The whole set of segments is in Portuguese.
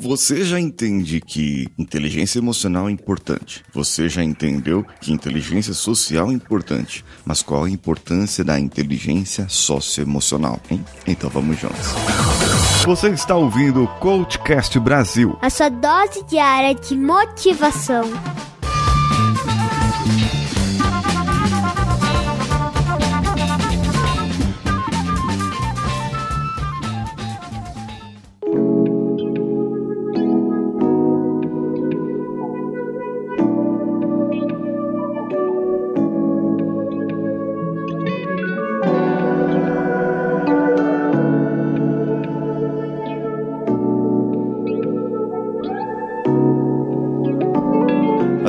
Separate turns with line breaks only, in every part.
Você já entende que inteligência emocional é importante. Você já entendeu que inteligência social é importante. Mas qual a importância da inteligência socioemocional, hein? Então vamos juntos. Você está ouvindo o Coachcast Brasil.
A sua dose diária de motivação.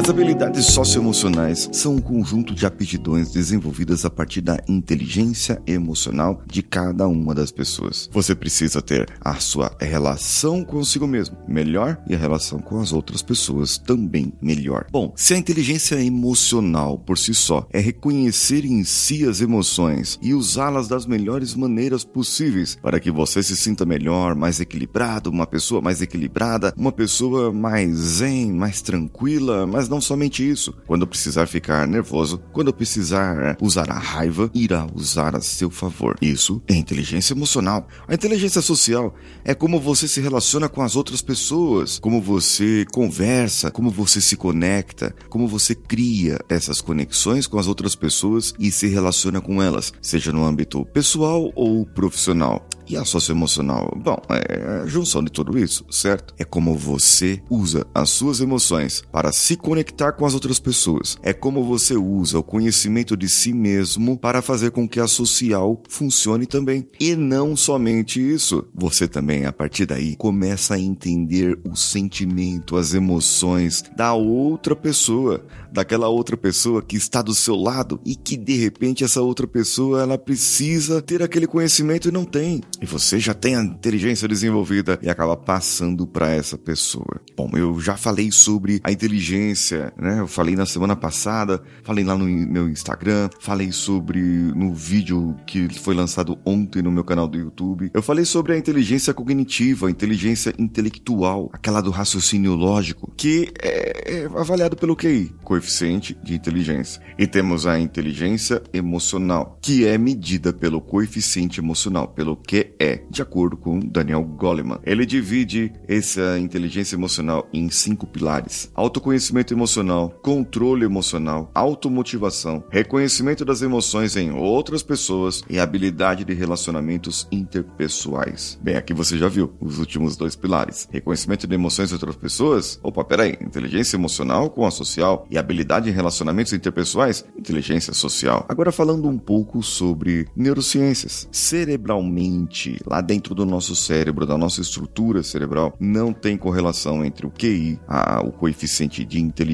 Habilidades socioemocionais são um conjunto de aptidões desenvolvidas a partir da inteligência emocional de cada uma das pessoas. Você precisa ter a sua relação consigo mesmo melhor e a relação com as outras pessoas também melhor. Bom, se a inteligência emocional por si só é reconhecer em si as emoções e usá-las das melhores maneiras possíveis para que você se sinta melhor, mais equilibrado, uma pessoa mais equilibrada, uma pessoa mais zen, mais tranquila, mas não somente isso. Quando precisar ficar nervoso, quando precisar usar a raiva, irá usar a seu favor. Isso é inteligência emocional. A inteligência social é como você se relaciona com as outras pessoas, como você conversa, como você se conecta, como você cria essas conexões com as outras pessoas e se relaciona com elas, seja no âmbito pessoal ou profissional. E a socioemocional? Bom, é a junção de tudo isso, certo? É como você usa as suas emoções para se conectar com as outras pessoas. É como você usa o conhecimento de si mesmo para fazer com que a social funcione também. E não somente isso, você também, a partir daí, começa a entender o sentimento, as emoções da outra pessoa, daquela outra pessoa que está do seu lado e que de repente essa outra pessoa ela precisa ter aquele conhecimento e não tem e você já tem a inteligência desenvolvida e acaba passando para essa pessoa. Bom, eu já falei sobre a inteligência, né? Eu falei na semana passada, falei lá no meu Instagram, falei sobre no vídeo que foi lançado ontem no meu canal do YouTube. Eu falei sobre a inteligência cognitiva, a inteligência intelectual, aquela do raciocínio lógico, que é, é avaliado pelo QI, coeficiente de inteligência. E temos a inteligência emocional, que é medida pelo coeficiente emocional, pelo QE de acordo com Daniel Goleman. Ele divide essa inteligência emocional em cinco pilares: autoconhecimento emocional, controle emocional, automotivação, reconhecimento das emoções em outras pessoas e habilidade de relacionamentos interpessoais. Bem, aqui você já viu os últimos dois pilares: reconhecimento de emoções de outras pessoas. Opa, peraí, inteligência emocional com a social e habilidade em relacionamentos interpessoais, inteligência social. Agora falando um pouco sobre neurociências. Cerebralmente lá dentro do nosso cérebro, da nossa estrutura cerebral, não tem correlação entre o QI, a, o coeficiente de inteligência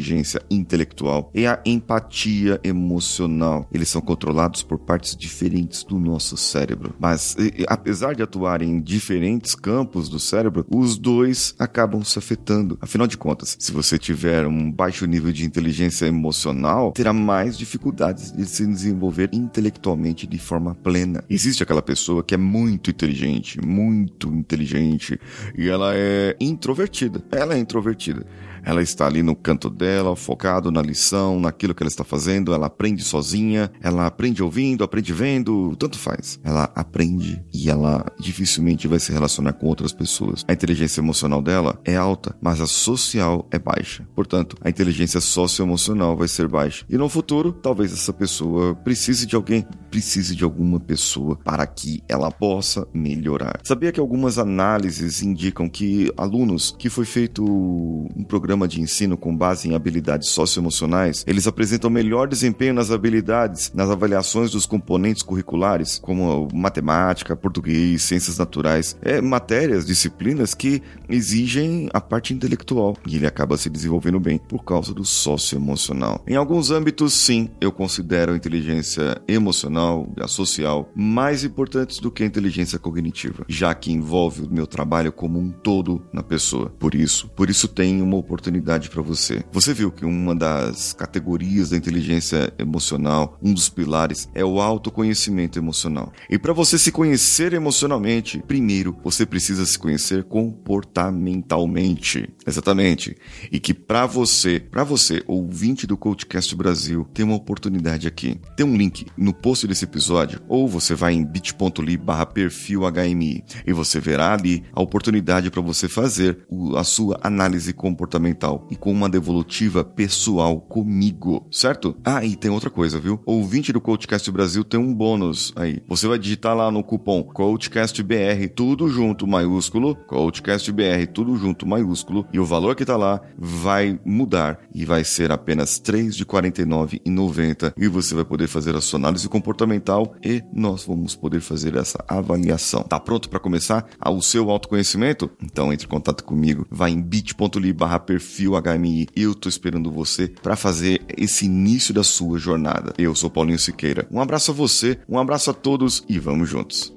intelectual, e a empatia emocional. Eles são controlados por partes diferentes do nosso cérebro. Mas, e, apesar de atuarem em diferentes campos do cérebro, os dois acabam se afetando. Afinal de contas, se você tiver um baixo nível de inteligência emocional, terá mais dificuldades de se desenvolver intelectualmente de forma plena. Existe aquela pessoa que é muito inteligente, muito inteligente, e ela é introvertida. Ela é introvertida. Ela está ali no canto dela, focado na lição, naquilo que ela está fazendo. Ela aprende sozinha, ela aprende ouvindo, aprende vendo, tanto faz. Ela aprende e ela dificilmente vai se relacionar com outras pessoas. A inteligência emocional dela é alta, mas a social é baixa. Portanto, a inteligência socioemocional vai ser baixa. E no futuro, talvez essa pessoa precise de alguém, precise de alguma pessoa para que ela possa melhorar. Sabia que algumas análises indicam que alunos que foi feito um programa de ensino com base em habilidades socioemocionais, eles apresentam melhor desempenho nas habilidades, nas avaliações dos componentes curriculares, como matemática, português, ciências naturais, é, matérias, disciplinas que exigem a parte intelectual e ele acaba se desenvolvendo bem por causa do socioemocional. Em alguns âmbitos, sim, eu considero a inteligência emocional e a social mais importantes do que a inteligência cognitiva, já que envolve o meu trabalho como um todo na pessoa. Por isso, por isso tem uma oportunidade para. Você Você viu que uma das categorias da inteligência emocional, um dos pilares, é o autoconhecimento emocional. E para você se conhecer emocionalmente, primeiro você precisa se conhecer comportamentalmente. Exatamente. E que para você, para você, ouvinte do Coachcast Brasil, tem uma oportunidade aqui. Tem um link no post desse episódio, ou você vai em bit.ly barra perfil HMI e você verá ali a oportunidade para você fazer a sua análise comportamental e com uma devolutiva pessoal comigo, certo? Ah, e tem outra coisa, viu? Ouvinte do Coachcast Brasil tem um bônus aí. Você vai digitar lá no cupom CoachCastBR, tudo junto, maiúsculo, CoachCastBR, tudo junto, maiúsculo, e o valor que tá lá vai mudar e vai ser apenas R$ 3,49,90 e você vai poder fazer a sua análise comportamental e nós vamos poder fazer essa avaliação. Tá pronto para começar o seu autoconhecimento? Então entre em contato comigo, vai em bit.ly barra perfil HMI. Eu tô esperando você para fazer esse início da sua jornada. Eu sou Paulinho Siqueira. Um abraço a você, um abraço a todos e vamos juntos.